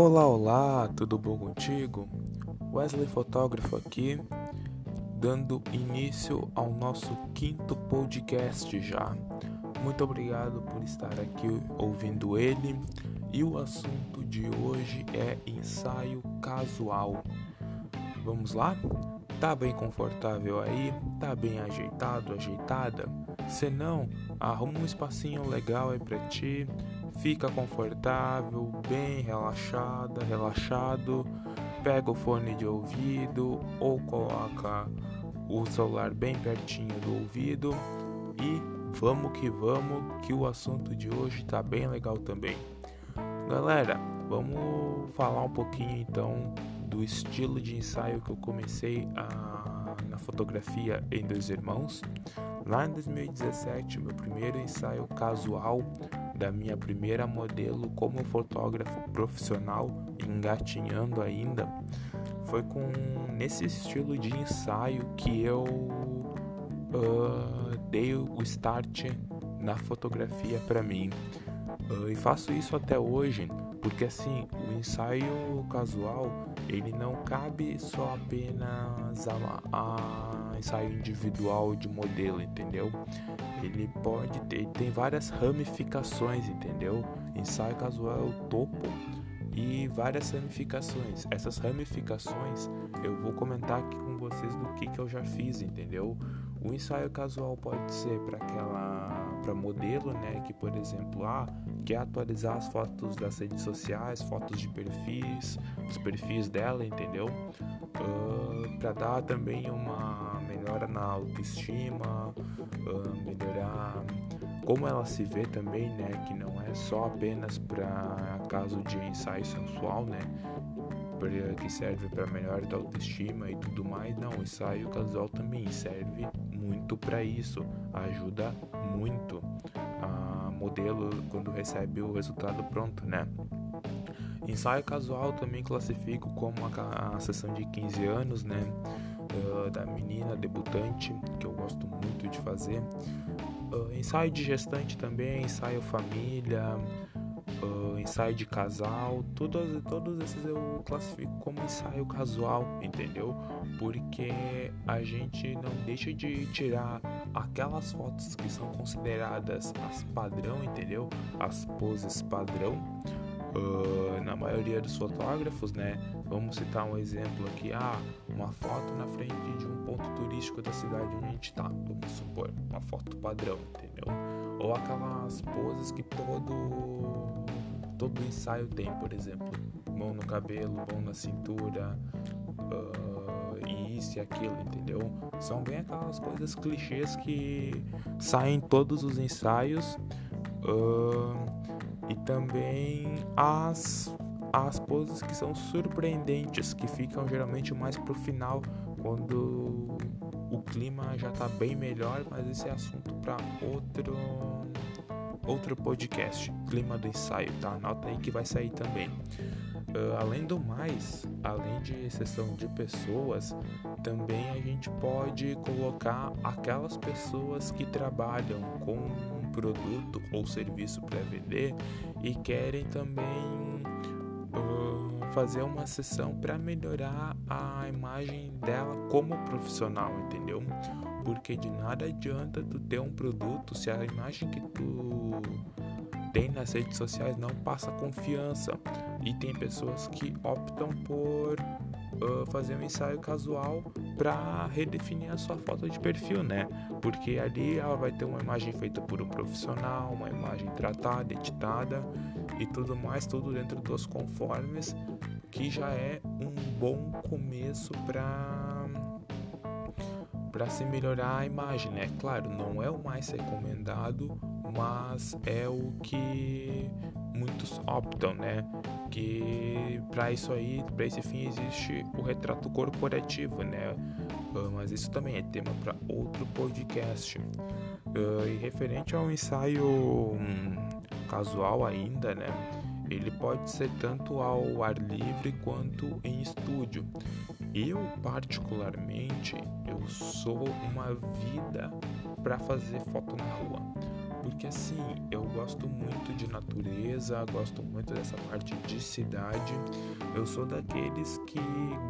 Olá, olá, tudo bom contigo? Wesley Fotógrafo aqui, dando início ao nosso quinto podcast já. Muito obrigado por estar aqui ouvindo ele. E o assunto de hoje é ensaio casual. Vamos lá? Tá bem confortável aí? Tá bem ajeitado, ajeitada? Se não, arruma um espacinho legal aí pra ti fica confortável, bem relaxada, relaxado, pega o fone de ouvido ou coloca o celular bem pertinho do ouvido e vamos que vamos, que o assunto de hoje tá bem legal também. Galera, vamos falar um pouquinho então do estilo de ensaio que eu comecei a, na fotografia em Dois Irmãos. Lá em 2017, meu primeiro ensaio casual da minha primeira modelo como fotógrafo profissional, engatinhando ainda, foi com nesse estilo de ensaio que eu uh, dei o start na fotografia para mim. Uh, e faço isso até hoje, porque assim, o ensaio casual, ele não cabe só apenas a, a ensaio individual de modelo, entendeu? ele pode ter, tem várias ramificações, entendeu? Ensaio casual é o topo e várias ramificações. Essas ramificações eu vou comentar aqui com vocês do que, que eu já fiz, entendeu? O ensaio casual pode ser para aquela para modelo, né, que por exemplo, ah, quer atualizar as fotos das redes sociais, fotos de perfis, os perfis dela, entendeu? Uh, para dar também uma melhora na autoestima, uh, melhorar como ela se vê também, né, que não é só apenas para caso de ensaio sensual, né, que serve para melhora da autoestima e tudo mais. Não, o ensaio casual também serve muito para isso, ajuda muito a modelo quando recebe o resultado pronto, né? Ensaio casual também classifico como a, a sessão de 15 anos, né? Uh, da menina debutante, que eu gosto muito de fazer. Uh, ensaio de gestante também, ensaio família, uh, ensaio de casal, todos, todos esses eu classifico como ensaio casual, entendeu? Porque a gente não deixa de tirar aquelas fotos que são consideradas as padrão, entendeu? As poses padrão. Uh, na maioria dos fotógrafos, né? Vamos citar um exemplo aqui, ah, uma foto na frente de um ponto turístico da cidade onde a gente tá, vamos supor, uma foto padrão, entendeu? Ou aquelas poses que todo todo ensaio tem, por exemplo, mão no cabelo, mão na cintura, uh, e isso e aquilo, entendeu? São bem aquelas coisas clichês que saem em todos os ensaios uh, e também as as poses que são surpreendentes, que ficam geralmente mais pro final, quando o clima já tá bem melhor, mas esse é assunto para outro outro podcast, Clima do Ensaio, tá? Anota aí que vai sair também. Uh, além do mais, além de exceção de pessoas, também a gente pode colocar aquelas pessoas que trabalham com produto ou serviço para vender e querem também uh, fazer uma sessão para melhorar a imagem dela como profissional, entendeu? porque de nada adianta tu ter um produto se a imagem que tu tem nas redes sociais não passa confiança. E tem pessoas que optam por uh, fazer um ensaio casual para redefinir a sua foto de perfil, né? Porque ali ela vai ter uma imagem feita por um profissional, uma imagem tratada, editada e tudo mais, tudo dentro dos conformes, que já é um bom começo para para se melhorar a imagem, né? Claro, não é o mais recomendado, mas é o que muitos optam, né? Que para isso aí, para esse fim existe o retrato corporativo, né? Uh, mas isso também é tema para outro podcast. Uh, e referente ao ensaio um, casual ainda, né? Ele pode ser tanto ao ar livre quanto em estúdio. Eu, particularmente, eu sou uma vida para fazer foto na rua. Por porque assim, eu gosto muito de natureza, gosto muito dessa parte de cidade. Eu sou daqueles que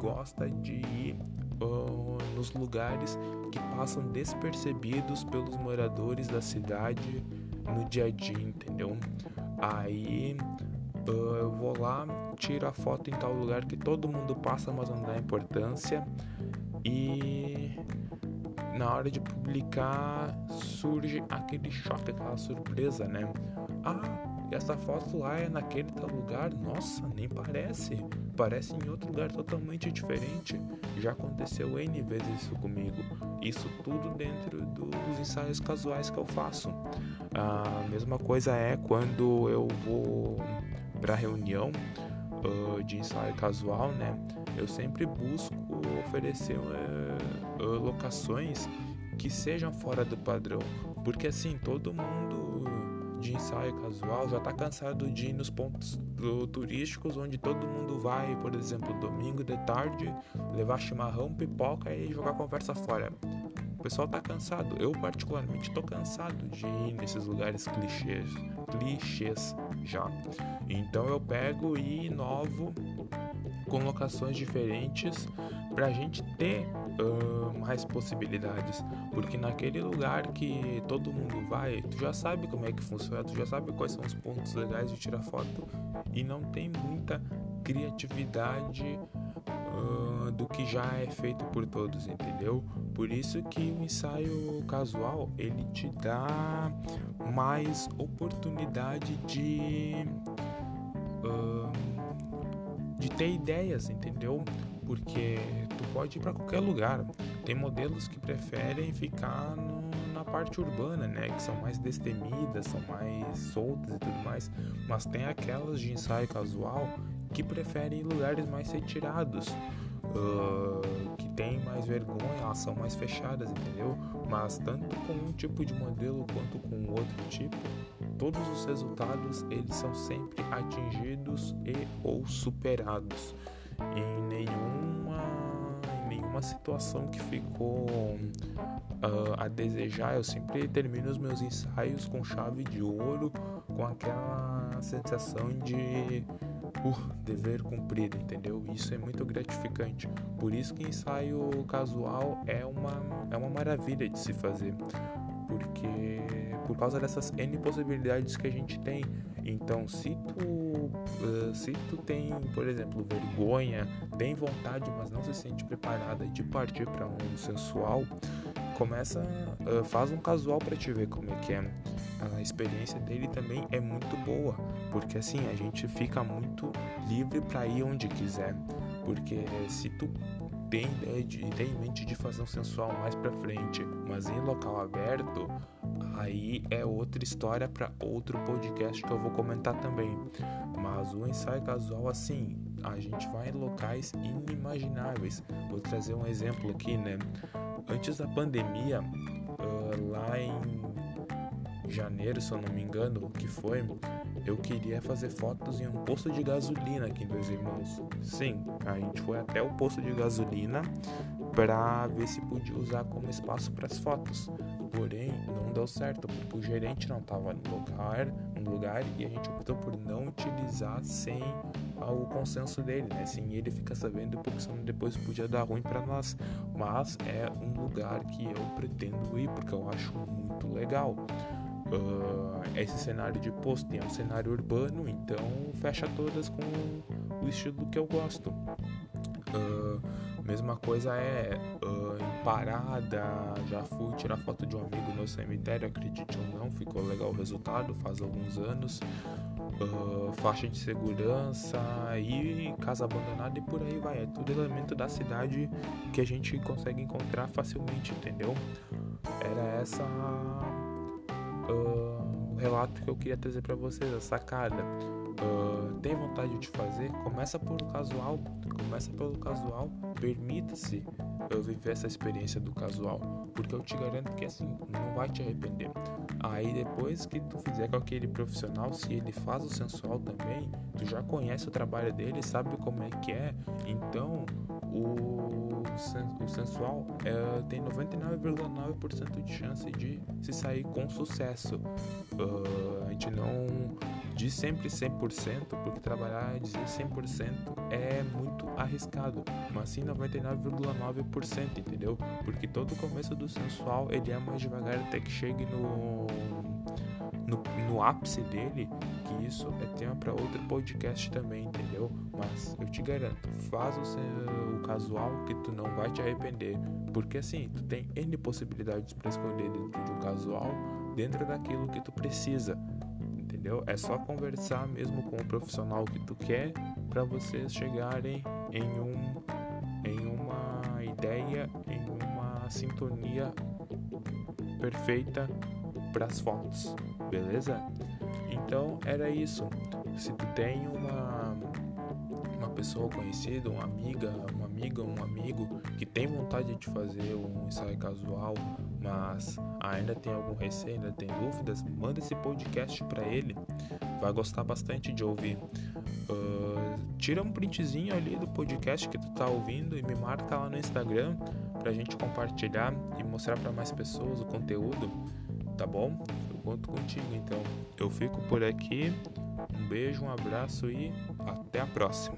gosta de ir uh, nos lugares que passam despercebidos pelos moradores da cidade no dia a dia, entendeu? Aí uh, eu vou lá, tiro a foto em tal lugar que todo mundo passa, mas não dá importância. E na hora de publicar surge aquele choque, aquela surpresa, né? Ah, essa foto lá é naquele tal lugar, nossa, nem parece. Parece em outro lugar totalmente diferente. Já aconteceu N vezes isso comigo. Isso tudo dentro dos ensaios casuais que eu faço. A mesma coisa é quando eu vou para reunião uh, de ensaio casual, né? Eu sempre busco oferecer uh, locações que sejam fora do padrão, porque assim todo mundo de ensaio casual já está cansado de ir nos pontos turísticos onde todo mundo vai, por exemplo, domingo de tarde, levar chimarrão, pipoca e jogar conversa fora. O pessoal está cansado. Eu particularmente estou cansado de ir nesses lugares clichês, clichês já. Então eu pego e inovo com locações diferentes para a gente ter uh, mais possibilidades. Porque naquele lugar que todo mundo vai, tu já sabe como é que funciona, tu já sabe quais são os pontos legais de tirar foto e não tem muita criatividade uh, do que já é feito por todos, entendeu? Por isso que o ensaio casual ele te dá mais oportunidade de uh, de ter ideias, entendeu? Porque tu pode ir para qualquer lugar. Tem modelos que preferem ficar no, na parte urbana, né? Que são mais destemidas, são mais soltas e tudo mais. Mas tem aquelas de ensaio casual que preferem lugares mais retirados. Uh, tem mais vergonha, elas são mais fechadas, entendeu? Mas tanto com um tipo de modelo quanto com outro tipo, todos os resultados eles são sempre atingidos e ou superados. Em nenhuma, em nenhuma situação que ficou uh, a desejar, eu sempre termino os meus ensaios com chave de ouro, com aquela sensação de uh, dever cumprido, entendeu? Isso é muito gratificante. Por isso que ensaio casual é uma, é uma maravilha de se fazer porque por causa dessas N possibilidades que a gente tem. Então, se tu, uh, se tu tem, por exemplo, vergonha, tem vontade, mas não se sente preparada de partir para um sensual, começa, uh, faz um casual para te ver como é que é. A experiência dele também é muito boa, porque assim a gente fica muito livre para ir onde quiser. Porque se tu tem ideia de, tem em mente de fazer um sensual mais para frente, mas em local aberto, aí é outra história para outro podcast que eu vou comentar também. Mas o ensaio casual, assim, a gente vai em locais inimagináveis. Vou trazer um exemplo aqui, né? Antes da pandemia, uh, lá em janeiro, se eu não me engano, que foi, eu queria fazer fotos em um posto de gasolina aqui em Dois Irmãos. Sim, a gente foi até o posto de gasolina para ver se podia usar como espaço para as fotos. Porém, não deu certo porque o gerente não estava no lugar, no lugar e a gente optou por não utilizar sem o consenso dele, né? Sem ele ficar sabendo, porque senão depois podia dar ruim para nós. Mas é um lugar que eu pretendo ir porque eu acho muito legal uh, esse cenário de posto é um cenário urbano, então fecha todas com o estilo que eu gosto. Uh, mesma coisa é uh, em parada, já fui tirar foto de um amigo no cemitério, acredite ou não, ficou legal o resultado, faz alguns anos. Uh, faixa de segurança e casa abandonada e por aí vai. É tudo elemento da cidade que a gente consegue encontrar facilmente, entendeu? Era essa uh, o relato que eu queria trazer para vocês, a sacada. Uh, tem vontade de fazer? Começa por casual, começa pelo casual, permita-se uh, viver essa experiência do casual, porque eu te garanto que assim não vai te arrepender. Aí depois que tu fizer com aquele profissional, se ele faz o sensual também, tu já conhece o trabalho dele, sabe como é que é, então o o sensual é, tem 99,9% de chance de se sair com sucesso. Uh, a gente não diz sempre 100%, porque trabalhar e dizer 100% é muito arriscado, mas sim 99,9%, entendeu? Porque todo o começo do sensual ele é mais devagar até que chegue no no, no ápice dele, que isso é tema para outro podcast também, entendeu? Mas eu te garanto, faz o, o casual que tu não vai te arrepender, porque assim, tu tem N possibilidades para escolher dentro de um casual, dentro daquilo que tu precisa, entendeu? É só conversar mesmo com o profissional que tu quer para vocês chegarem em um em uma ideia, em uma sintonia perfeita para as fotos, beleza? Então era isso. Se tu tem uma uma pessoa conhecida, uma amiga, uma amiga, um amigo que tem vontade de fazer um ensaio casual, mas ainda tem algum receio, ainda tem dúvidas, manda esse podcast para ele. Vai gostar bastante de ouvir. Uh, tira um printzinho ali do podcast que tu tá ouvindo e me marca lá no Instagram pra gente compartilhar e mostrar para mais pessoas o conteúdo tá bom? Conto contigo, então. Eu fico por aqui. Um beijo, um abraço e até a próxima.